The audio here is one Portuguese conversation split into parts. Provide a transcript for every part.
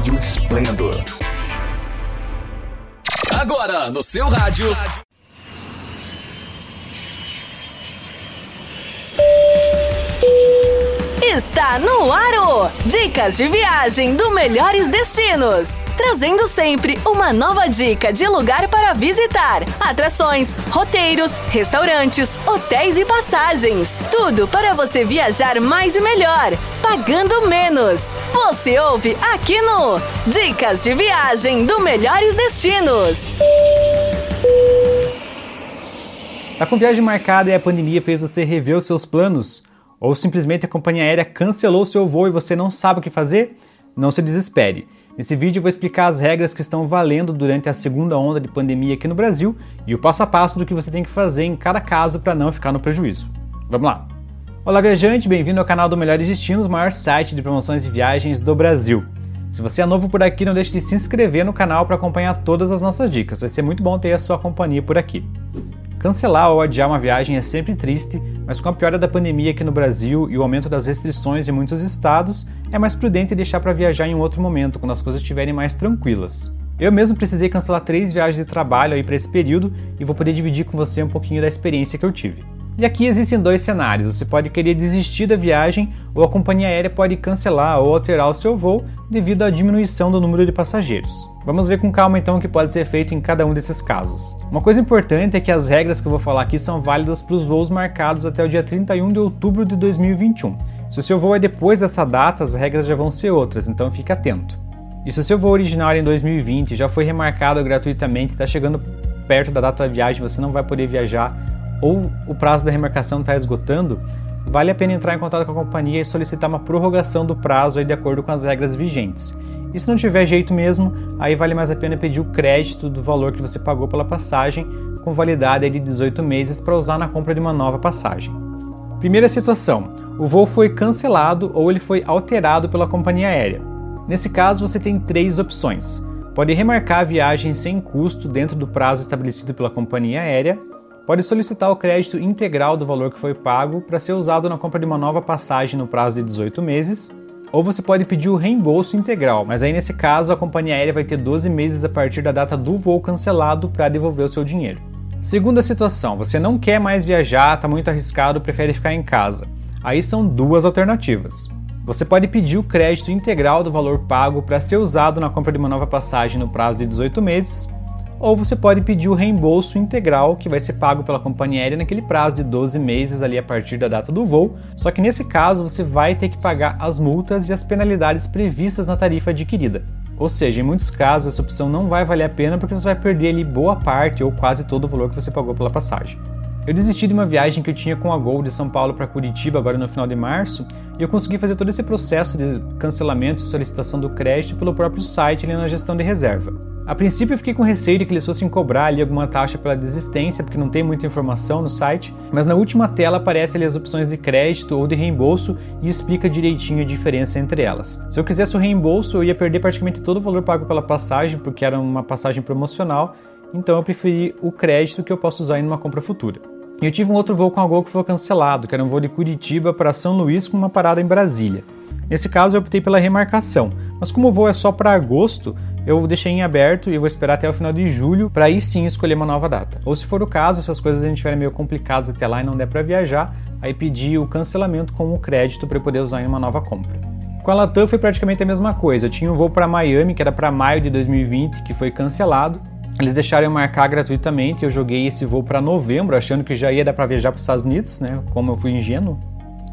Rádio Esplendor. Agora, no seu rádio. Está no Aro! Dicas de viagem do Melhores Destinos. Trazendo sempre uma nova dica de lugar para visitar, atrações, roteiros, restaurantes, hotéis e passagens. Tudo para você viajar mais e melhor, pagando menos. Você ouve aqui no Dicas de Viagem do Melhores Destinos. Tá com viagem marcada e a pandemia fez você rever os seus planos? Ou simplesmente a companhia aérea cancelou seu voo e você não sabe o que fazer? Não se desespere. Nesse vídeo vou explicar as regras que estão valendo durante a segunda onda de pandemia aqui no Brasil e o passo a passo do que você tem que fazer em cada caso para não ficar no prejuízo. Vamos lá! Olá viajante, bem-vindo ao canal do Melhores Destinos, maior site de promoções de viagens do Brasil. Se você é novo por aqui, não deixe de se inscrever no canal para acompanhar todas as nossas dicas. Vai ser muito bom ter a sua companhia por aqui. Cancelar ou adiar uma viagem é sempre triste, mas com a piora da pandemia aqui no Brasil e o aumento das restrições em muitos estados, é mais prudente deixar para viajar em um outro momento, quando as coisas estiverem mais tranquilas. Eu mesmo precisei cancelar três viagens de trabalho aí para esse período e vou poder dividir com você um pouquinho da experiência que eu tive. E aqui existem dois cenários: você pode querer desistir da viagem ou a companhia aérea pode cancelar ou alterar o seu voo devido à diminuição do número de passageiros. Vamos ver com calma então o que pode ser feito em cada um desses casos. Uma coisa importante é que as regras que eu vou falar aqui são válidas para os voos marcados até o dia 31 de outubro de 2021. Se o seu voo é depois dessa data, as regras já vão ser outras, então fique atento. E se o seu voo original em 2020 já foi remarcado gratuitamente está chegando perto da data da viagem, você não vai poder viajar ou o prazo da remarcação está esgotando, vale a pena entrar em contato com a companhia e solicitar uma prorrogação do prazo de acordo com as regras vigentes. E se não tiver jeito mesmo, aí vale mais a pena pedir o crédito do valor que você pagou pela passagem, com validade de 18 meses para usar na compra de uma nova passagem. Primeira situação: o voo foi cancelado ou ele foi alterado pela companhia aérea. Nesse caso, você tem três opções. Pode remarcar a viagem sem custo dentro do prazo estabelecido pela companhia aérea, pode solicitar o crédito integral do valor que foi pago para ser usado na compra de uma nova passagem no prazo de 18 meses, ou você pode pedir o reembolso integral, mas aí nesse caso a companhia aérea vai ter 12 meses a partir da data do voo cancelado para devolver o seu dinheiro. Segunda situação, você não quer mais viajar, está muito arriscado, prefere ficar em casa. Aí são duas alternativas. Você pode pedir o crédito integral do valor pago para ser usado na compra de uma nova passagem no prazo de 18 meses, ou você pode pedir o reembolso integral que vai ser pago pela companhia aérea naquele prazo de 12 meses ali a partir da data do voo. Só que nesse caso você vai ter que pagar as multas e as penalidades previstas na tarifa adquirida. Ou seja, em muitos casos essa opção não vai valer a pena porque você vai perder ali boa parte ou quase todo o valor que você pagou pela passagem. Eu desisti de uma viagem que eu tinha com a Gol de São Paulo para Curitiba agora no final de março e eu consegui fazer todo esse processo de cancelamento e solicitação do crédito pelo próprio site ali na gestão de reserva. A princípio eu fiquei com receio de que eles fossem cobrar ali alguma taxa pela desistência, porque não tem muita informação no site, mas na última tela aparece ali as opções de crédito ou de reembolso e explica direitinho a diferença entre elas. Se eu quisesse o reembolso, eu ia perder praticamente todo o valor pago pela passagem, porque era uma passagem promocional, então eu preferi o crédito que eu posso usar em uma compra futura. E eu tive um outro voo com a Gol que foi cancelado, que era um voo de Curitiba para São Luís com uma parada em Brasília. Nesse caso eu optei pela remarcação, mas como o voo é só para agosto, eu deixei em aberto e vou esperar até o final de julho para aí sim escolher uma nova data. Ou se for o caso, se as coisas a gente estiverem meio complicadas até lá e não der para viajar, aí pedir o cancelamento com o crédito para poder usar em uma nova compra. Com a Latam foi praticamente a mesma coisa. Eu tinha um voo para Miami, que era para maio de 2020, que foi cancelado. Eles deixaram eu marcar gratuitamente. Eu joguei esse voo para novembro, achando que já ia dar para viajar para os Estados Unidos, né? Como eu fui ingênuo.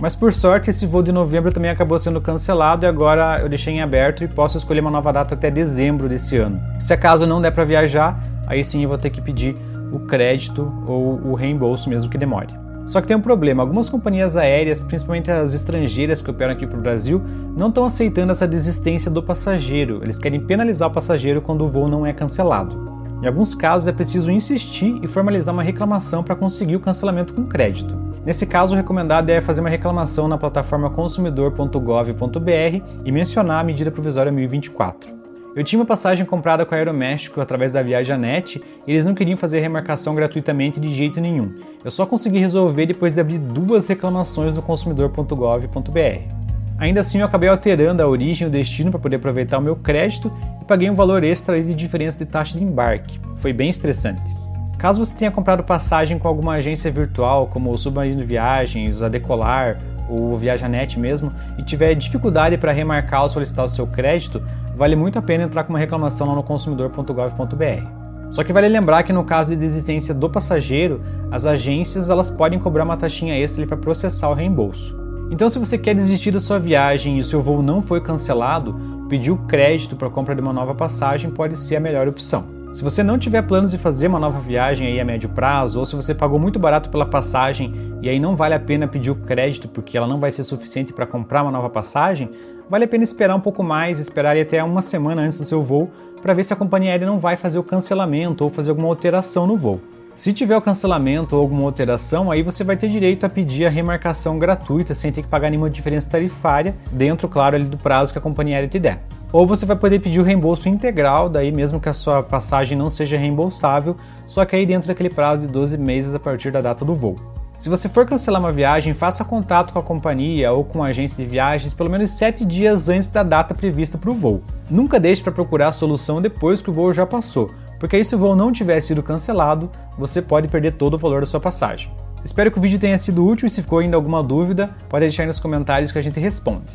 Mas por sorte, esse voo de novembro também acabou sendo cancelado e agora eu deixei em aberto e posso escolher uma nova data até dezembro desse ano. Se acaso não der para viajar, aí sim eu vou ter que pedir o crédito ou o reembolso mesmo que demore. Só que tem um problema, algumas companhias aéreas, principalmente as estrangeiras que operam aqui para o Brasil, não estão aceitando essa desistência do passageiro. Eles querem penalizar o passageiro quando o voo não é cancelado. Em alguns casos é preciso insistir e formalizar uma reclamação para conseguir o cancelamento com crédito. Nesse caso, o recomendado é fazer uma reclamação na plataforma consumidor.gov.br e mencionar a medida provisória 1024. Eu tinha uma passagem comprada com a Aeroméxico através da Viajanet e eles não queriam fazer remarcação gratuitamente de jeito nenhum. Eu só consegui resolver depois de abrir duas reclamações no consumidor.gov.br. Ainda assim, eu acabei alterando a origem e o destino para poder aproveitar o meu crédito paguei um valor extra de diferença de taxa de embarque. Foi bem estressante. Caso você tenha comprado passagem com alguma agência virtual, como o Submarino Viagens, a Decolar ou Viajanet mesmo, e tiver dificuldade para remarcar ou solicitar o seu crédito, vale muito a pena entrar com uma reclamação lá no consumidor.gov.br. Só que vale lembrar que no caso de desistência do passageiro, as agências elas podem cobrar uma taxinha extra para processar o reembolso. Então, se você quer desistir da sua viagem e o seu voo não foi cancelado, pedir o crédito para a compra de uma nova passagem pode ser a melhor opção. Se você não tiver planos de fazer uma nova viagem aí a médio prazo, ou se você pagou muito barato pela passagem e aí não vale a pena pedir o crédito porque ela não vai ser suficiente para comprar uma nova passagem, vale a pena esperar um pouco mais, esperar até uma semana antes do seu voo para ver se a companhia aérea não vai fazer o cancelamento ou fazer alguma alteração no voo. Se tiver o cancelamento ou alguma alteração, aí você vai ter direito a pedir a remarcação gratuita sem ter que pagar nenhuma diferença tarifária, dentro, claro, ali do prazo que a companhia aérea te der. Ou você vai poder pedir o reembolso integral, daí mesmo que a sua passagem não seja reembolsável, só que aí dentro daquele prazo de 12 meses a partir da data do voo. Se você for cancelar uma viagem, faça contato com a companhia ou com a agência de viagens pelo menos 7 dias antes da data prevista para o voo. Nunca deixe para procurar a solução depois que o voo já passou, porque aí se o voo não tiver sido cancelado, você pode perder todo o valor da sua passagem. Espero que o vídeo tenha sido útil e se ficou ainda alguma dúvida, pode deixar aí nos comentários que a gente responde.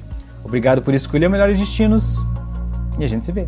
Obrigado por escolher melhores destinos e a gente se vê.